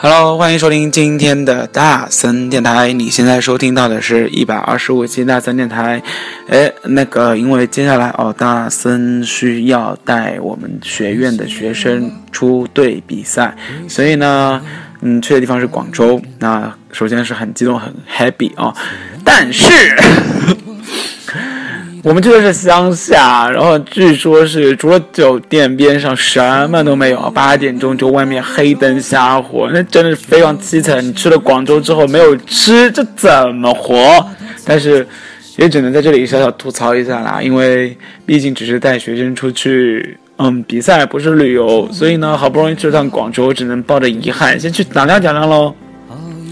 Hello，欢迎收听今天的大森电台。你现在收听到的是一百二十五期大森电台。哎，那个，因为接下来哦，大森需要带我们学院的学生出队比赛，所以呢，嗯，去的地方是广州。那首先是很激动，很 happy 啊，但是。我们住的是乡下，然后据说是除了酒店边上什么都没有，八点钟就外面黑灯瞎火，那真的是非常凄惨。你去了广州之后没有吃，这怎么活？但是也只能在这里小小吐槽一下啦，因为毕竟只是带学生出去，嗯，比赛不是旅游，所以呢，好不容易去趟广州，只能抱着遗憾先去讲两讲两喽。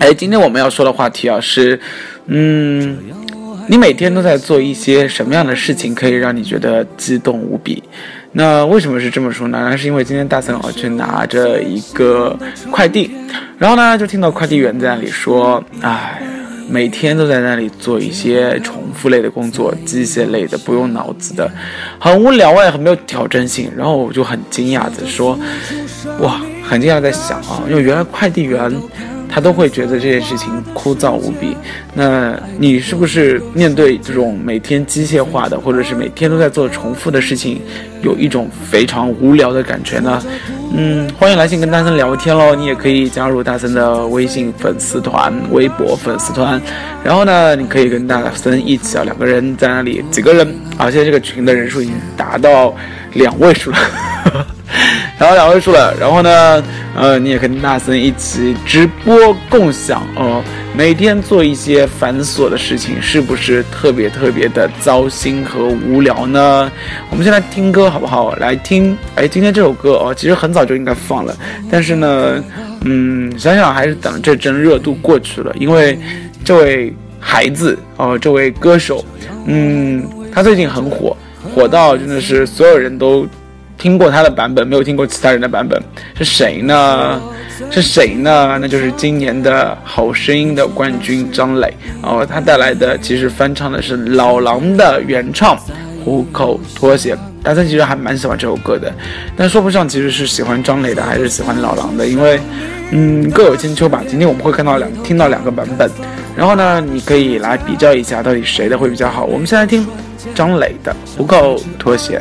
哎，今天我们要说的话题啊是，嗯。你每天都在做一些什么样的事情，可以让你觉得激动无比？那为什么是这么说呢？那是因为今天大森哦去拿着一个快递，然后呢就听到快递员在那里说：“哎，每天都在那里做一些重复类的工作，机械类的，不用脑子的，很无聊哎，很没有挑战性。”然后我就很惊讶的说：“哇，很惊讶在想啊，因为原来快递员。”他都会觉得这件事情枯燥无比。那你是不是面对这种每天机械化的，或者是每天都在做重复的事情，有一种非常无聊的感觉呢？嗯，欢迎来信跟大森聊天喽。你也可以加入大森的微信粉丝团、微博粉丝团，然后呢，你可以跟大森一起啊，两个人在那里，几个人啊？现在这个群的人数已经达到两位数了。然后两位数了，然后呢，呃，你也跟大森一起直播共享哦。每天做一些繁琐的事情，是不是特别特别的糟心和无聊呢？我们先来听歌好不好？来听，哎，今天这首歌哦，其实很早就应该放了，但是呢，嗯，想想还是等这阵热度过去了，因为这位孩子哦，这位歌手，嗯，他最近很火，火到真的是所有人都。听过他的版本，没有听过其他人的版本，是谁呢？是谁呢？那就是今年的好声音的冠军张磊哦，他带来的其实翻唱的是老狼的原唱《虎口脱险》，大家其实还蛮喜欢这首歌的，但说不上其实是喜欢张磊的还是喜欢老狼的，因为嗯各有千秋吧。今天我们会看到两听到两个版本，然后呢，你可以来比较一下到底谁的会比较好。我们先来听张磊的《虎口脱险》。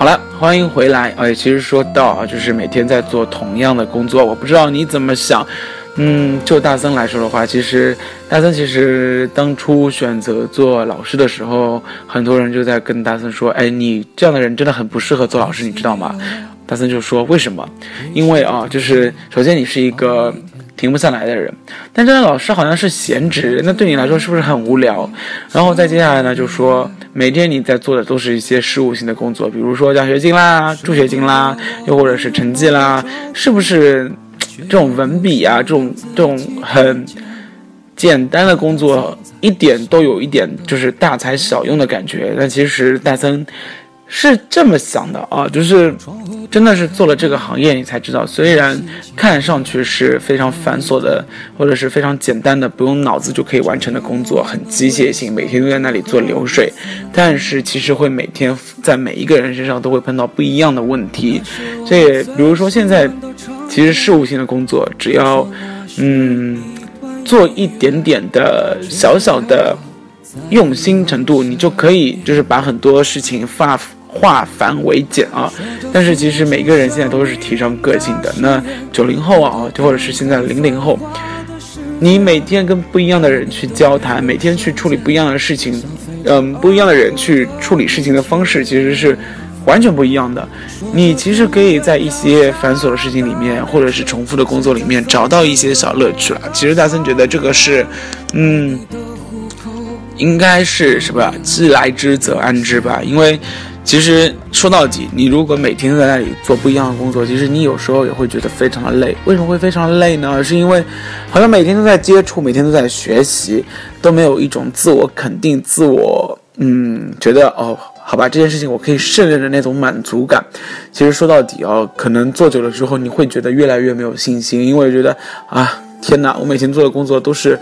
好了，欢迎回来。哎，其实说到啊，就是每天在做同样的工作，我不知道你怎么想。嗯，就大森来说的话，其实大森其实当初选择做老师的时候，很多人就在跟大森说：“哎，你这样的人真的很不适合做老师，你知道吗？”大森就说：“为什么？因为啊，就是首先你是一个。”停不下来的人，但这个老师好像是闲职，那对你来说是不是很无聊？然后再接下来呢，就说每天你在做的都是一些事务性的工作，比如说奖学金啦、助学金啦，又或者是成绩啦，是不是这种文笔啊，这种这种很简单的工作，一点都有一点就是大材小用的感觉？但其实戴森。是这么想的啊，就是真的是做了这个行业，你才知道，虽然看上去是非常繁琐的，或者是非常简单的，不用脑子就可以完成的工作，很机械性，每天都在那里做流水，但是其实会每天在每一个人身上都会碰到不一样的问题。这比如说现在，其实事务性的工作，只要嗯做一点点的小小的用心程度，你就可以就是把很多事情发。化繁为简啊。但是其实每个人现在都是提倡个性的。那九零后啊，或者是现在零零后，你每天跟不一样的人去交谈，每天去处理不一样的事情，嗯，不一样的人去处理事情的方式，其实是。完全不一样的，你其实可以在一些繁琐的事情里面，或者是重复的工作里面找到一些小乐趣了。其实大森觉得这个是，嗯，应该是是吧？既来之则安之吧。因为其实说到底，你如果每天都在那里做不一样的工作，其实你有时候也会觉得非常的累。为什么会非常累？呢？是因为好像每天都在接触，每天都在学习，都没有一种自我肯定、自我嗯觉得哦。好吧，这件事情我可以胜任的那种满足感，其实说到底哦，可能做久了之后，你会觉得越来越没有信心，因为觉得啊，天哪，我每天做的工作都是，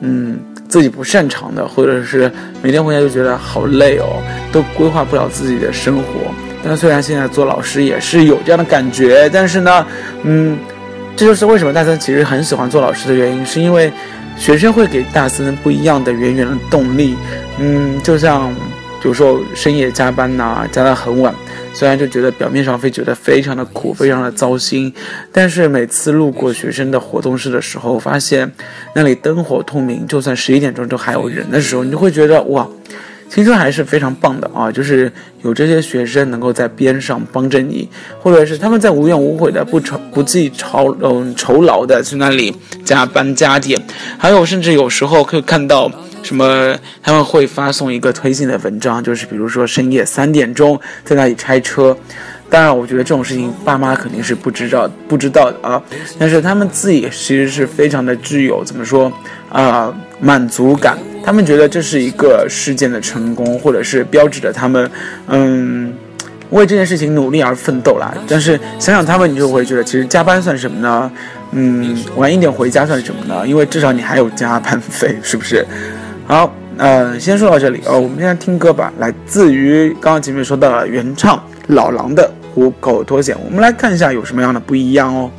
嗯，自己不擅长的，或者是每天回家就觉得好累哦，都规划不了自己的生活。但是虽然现在做老师也是有这样的感觉，但是呢，嗯，这就是为什么大森其实很喜欢做老师的原因，是因为学生会给大森不一样的源源的动力，嗯，就像。有时候深夜加班呐，加到很晚，虽然就觉得表面上会觉得非常的苦，非常的糟心，但是每次路过学生的活动室的时候，发现那里灯火通明，就算十一点钟都还有人的时候，你就会觉得哇。青春还是非常棒的啊，就是有这些学生能够在边上帮着你，或者是他们在无怨无悔的不愁不计酬嗯酬劳的去那里加班加点，还有甚至有时候可以看到什么他们会发送一个推荐的文章，就是比如说深夜三点钟在那里拆车，当然我觉得这种事情爸妈肯定是不知道不知道的啊，但是他们自己其实是非常的具有怎么说啊满足感。他们觉得这是一个事件的成功，或者是标志着他们，嗯，为这件事情努力而奋斗啦。但是想想他们，你就会觉得，其实加班算什么呢？嗯，晚一点回家算什么呢？因为至少你还有加班费，是不是？好，呃，先说到这里哦。我们现在听歌吧，来自于刚刚前面说到了原唱老狼的《虎口脱险》，我们来看一下有什么样的不一样哦。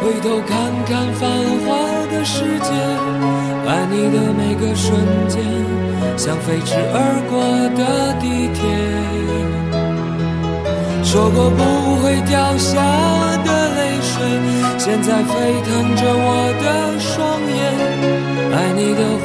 回头看看繁华的世界，爱你的每个瞬间，像飞驰而过的地铁。说过不会掉下的泪水，现在沸腾着我的双眼。爱你的虎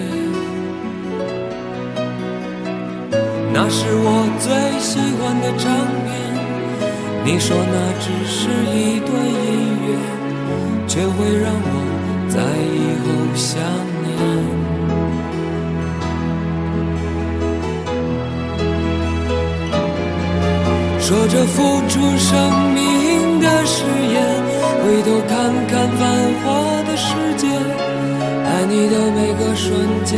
那是我最喜欢的唱片。你说那只是一段音乐，却会让我在以后想念。说着付出生命的誓言。回头看看繁华的世界，爱你的每个瞬间，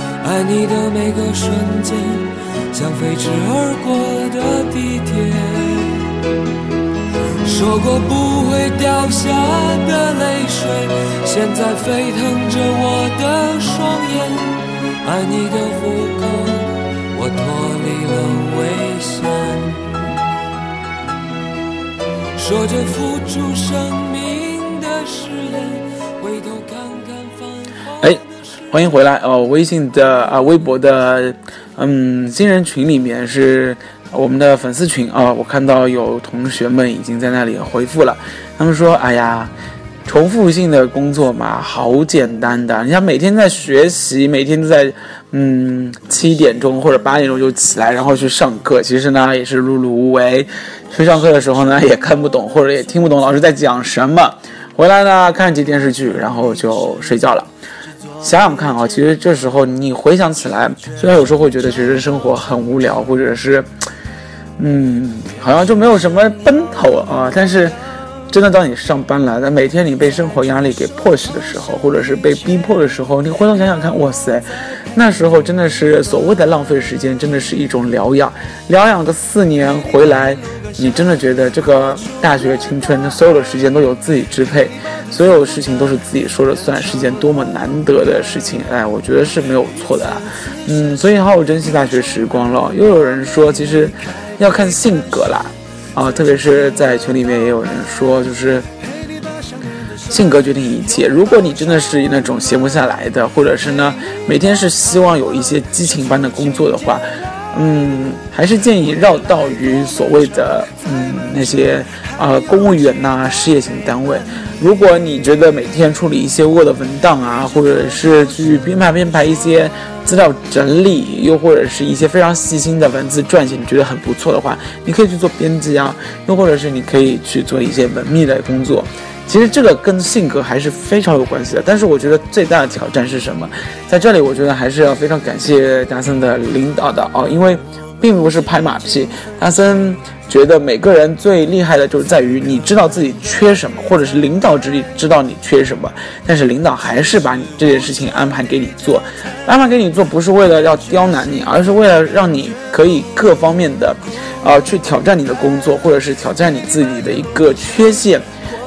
爱你的每个瞬间，像飞驰而过的地铁。说过不会掉下的泪水，现在沸腾着我的双眼，爱你的虎口，我脱离了危险。说着付出生命的誓言，回头看。欢迎回来哦！微信的啊，微博的，嗯，新人群里面是我们的粉丝群啊。我看到有同学们已经在那里回复了，他们说：“哎呀，重复性的工作嘛，好简单的。你像每天在学习，每天都在嗯七点钟或者八点钟就起来，然后去上课，其实呢也是碌碌无为。”去上课的时候呢，也看不懂或者也听不懂老师在讲什么，回来呢看几电视剧，然后就睡觉了。想想看啊，其实这时候你回想起来，虽然有时候会觉得学生生活很无聊，或者是，嗯，好像就没有什么奔头啊，但是。真的，当你上班了，那每天你被生活压力给迫使的时候，或者是被逼迫的时候，你回头想想看，哇塞，那时候真的是所谓的浪费时间，真的是一种疗养。疗养个四年回来，你真的觉得这个大学青春，所有的时间都由自己支配，所有事情都是自己说了算，是一件多么难得的事情。哎，我觉得是没有错的啊。嗯，所以好好珍惜大学时光了。又有人说，其实要看性格啦。啊，特别是在群里面也有人说，就是性格决定一切。如果你真的是那种闲不下来的，或者是呢每天是希望有一些激情般的工作的话，嗯，还是建议绕道于所谓的嗯那些啊公务员呐事业型单位。如果你觉得每天处理一些 Word 文档啊，或者是去编排编排一些资料整理，又或者是一些非常细心的文字撰写，你觉得很不错的话，你可以去做编辑啊，又或者是你可以去做一些文秘的工作。其实这个跟性格还是非常有关系的。但是我觉得最大的挑战是什么？在这里，我觉得还是要非常感谢达森的领导的哦，因为并不是拍马屁，阿森。觉得每个人最厉害的就是在于你知道自己缺什么，或者是领导之力知道你缺什么，但是领导还是把你这件事情安排给你做，安排给你做不是为了要刁难你，而是为了让你可以各方面的，呃，去挑战你的工作，或者是挑战你自己的一个缺陷。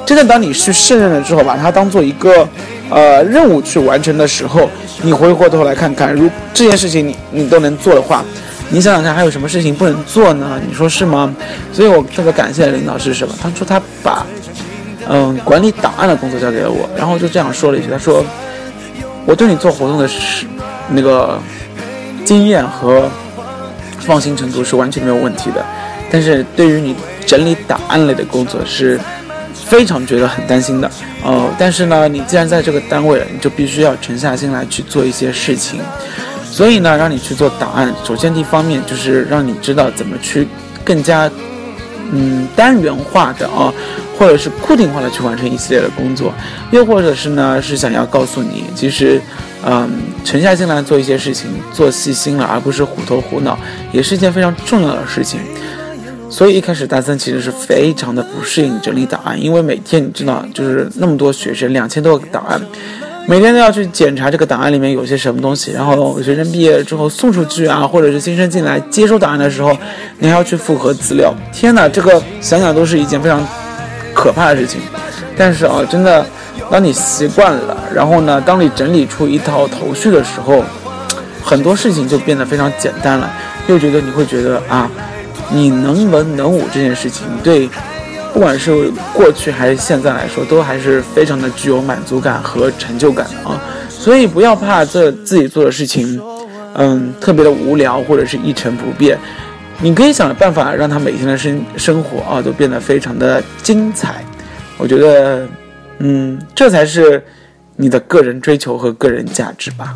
真的，当你去胜任了之后，把它当做一个呃任务去完成的时候，你回过头来看看，如这件事情你你都能做的话。你想想看，还有什么事情不能做呢？你说是吗？所以我特别感谢领导是什么？他说他把，嗯，管理档案的工作交给了我，然后就这样说了一句：“他说，我对你做活动的是那个经验和放心程度是完全没有问题的，但是对于你整理档案类的工作是非常觉得很担心的。呃，但是呢，你既然在这个单位了，你就必须要沉下心来去做一些事情。”所以呢，让你去做档案，首先一方面就是让你知道怎么去更加，嗯，单元化的啊，或者是固定化的去完成一系列的工作，又或者是呢，是想要告诉你，其实，嗯，沉下心来做一些事情，做细心了，而不是虎头虎脑，也是一件非常重要的事情。所以一开始大三其实是非常的不适应整理档案，因为每天你知道，就是那么多学生，两千多个档案。每天都要去检查这个档案里面有些什么东西，然后学生毕业之后送出去啊，或者是新生进来接收档案的时候，你还要去复核资料。天哪，这个想想都是一件非常可怕的事情。但是啊，真的，当你习惯了，然后呢，当你整理出一套头绪的时候，很多事情就变得非常简单了。又觉得你会觉得啊，你能文能武这件事情对。不管是过去还是现在来说，都还是非常的具有满足感和成就感的啊！所以不要怕这自己做的事情，嗯，特别的无聊或者是一成不变，你可以想办法让他每天的生生活啊都变得非常的精彩。我觉得，嗯，这才是你的个人追求和个人价值吧。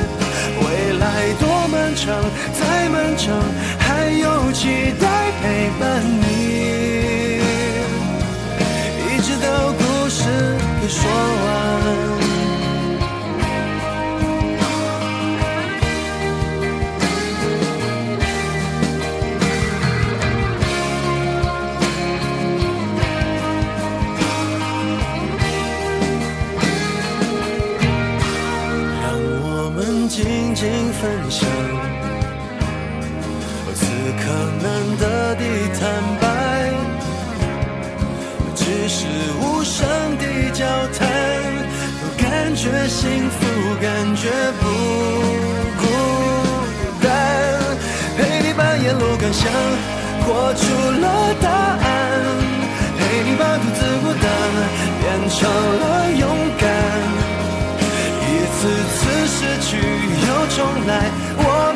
漫长，再漫长，还有期待。陪伴你，一直到故事给说完。让我们静静分享。可能的的坦白，只是无声的交谈，感觉幸福，感觉不孤单。陪你把沿路感想活出了答案，陪你把独自孤单变成了勇敢。一次次失去又重来，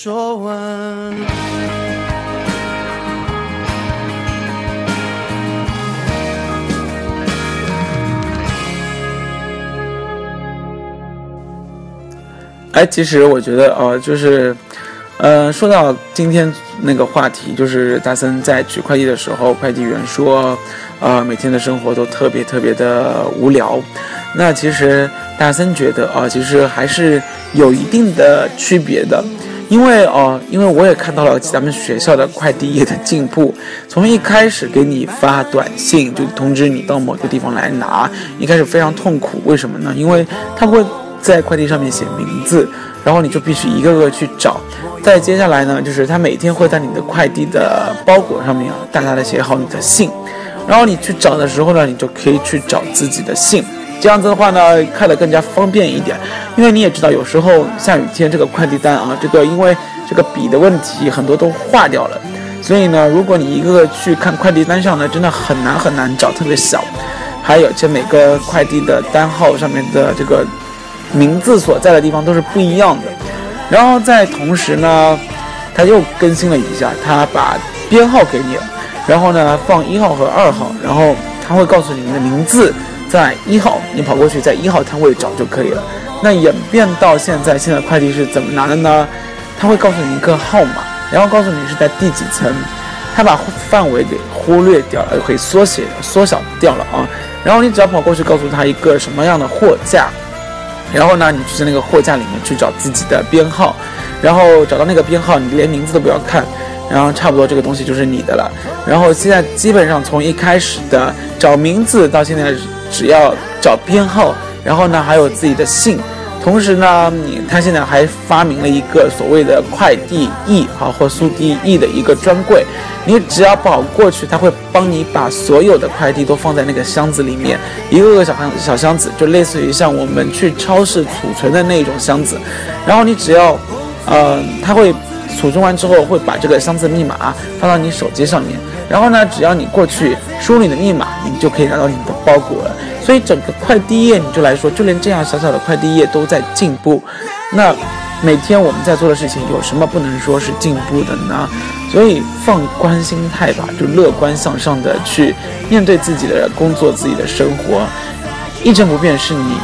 说完。哎，其实我觉得，呃，就是，呃，说到今天那个话题，就是大森在取快递的时候，快递员说，呃，每天的生活都特别特别的无聊。那其实大森觉得，啊、其实还是有一定的区别的。因为哦，因为我也看到了咱们学校的快递业的进步，从一开始给你发短信就通知你到某个地方来拿，一开始非常痛苦，为什么呢？因为他会在快递上面写名字，然后你就必须一个个去找。再接下来呢，就是他每天会在你的快递的包裹上面啊，大大的写好你的姓，然后你去找的时候呢，你就可以去找自己的姓。这样子的话呢，看得更加方便一点，因为你也知道，有时候下雨天这个快递单啊，这个因为这个笔的问题，很多都化掉了，所以呢，如果你一个个去看快递单上呢，真的很难很难找，特别小，还有这每个快递的单号上面的这个名字所在的地方都是不一样的，然后在同时呢，他又更新了一下，他把编号给你了，然后呢放一号和二号，然后他会告诉你们的名字。在一号，你跑过去，在一号摊位找就可以了。那演变到现在，现在快递是怎么拿的呢？他会告诉你一个号码，然后告诉你是在第几层，他把范围给忽略掉了，可以缩写缩小掉了啊。然后你只要跑过去，告诉他一个什么样的货架，然后呢，你就在那个货架里面去找自己的编号，然后找到那个编号，你连名字都不要看，然后差不多这个东西就是你的了。然后现在基本上从一开始的找名字到现在只要找编号，然后呢还有自己的姓。同时呢，你他现在还发明了一个所谓的快递驿啊，或速递驿的一个专柜，你只要跑过去，他会帮你把所有的快递都放在那个箱子里面，一个个小箱小箱子，就类似于像我们去超市储存的那种箱子，然后你只要，呃，他会储存完之后会把这个箱子密码发到你手机上面，然后呢，只要你过去输入你的密码，你就可以拿到你的包裹了。所以整个快递业，你就来说，就连这样小小的快递业都在进步。那每天我们在做的事情，有什么不能说是进步的呢？所以放宽心态吧，就乐观向上的去面对自己的工作、自己的生活。一成不变是你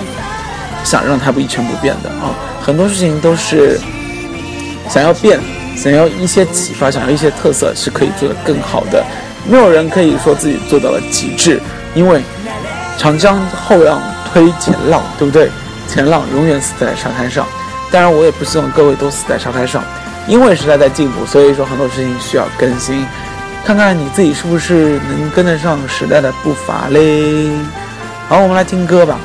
想让它不一成不变的啊。很多事情都是想要变，想要一些启发，想要一些特色，是可以做得更好的。没有人可以说自己做到了极致，因为。长江后浪推前浪，对不对？前浪永远死在沙滩上。当然，我也不希望各位都死在沙滩上，因为时代在进步，所以说很多事情需要更新。看看你自己是不是能跟得上时代的步伐嘞？好，我们来听歌吧。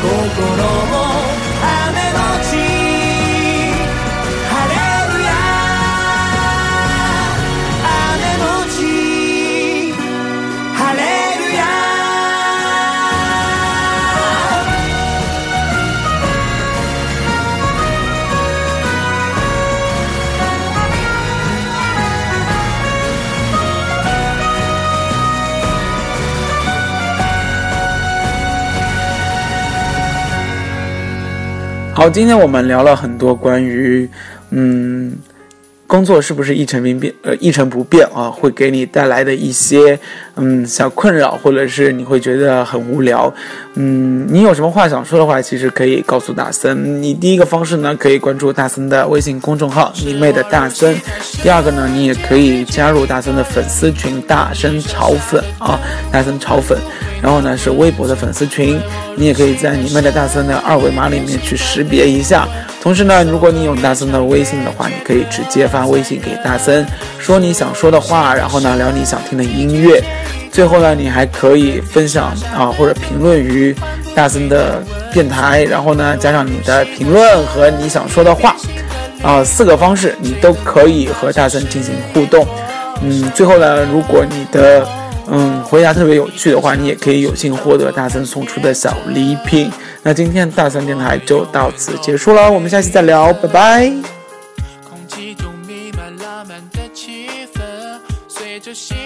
心を好，今天我们聊了很多关于，嗯，工作是不是一成不变？呃，一成不变啊，会给你带来的一些，嗯，小困扰，或者是你会觉得很无聊，嗯，你有什么话想说的话，其实可以告诉大森。你第一个方式呢，可以关注大森的微信公众号“你妹的大森”。第二个呢，你也可以加入大森的粉丝群“大声炒粉”啊，大森炒粉。然后呢，是微博的粉丝群，你也可以在你妹的大森的二维码里面去识别一下。同时呢，如果你有大森的微信的话，你可以直接发微信给大森，说你想说的话，然后呢聊你想听的音乐。最后呢，你还可以分享啊或者评论于大森的电台，然后呢加上你的评论和你想说的话，啊四个方式你都可以和大森进行互动。嗯，最后呢，如果你的嗯，回答特别有趣的话，你也可以有幸获得大森送出的小礼品。那今天大森电台就到此结束了，我们下期再聊，拜拜。空气中弥漫浪漫的气氛，随着心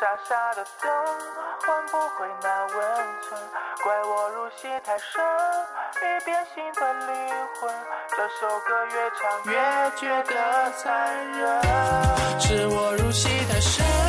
傻傻的等换不回那温存怪我入戏太深已变心的灵魂这首歌越唱越觉得残忍。是我入戏太深。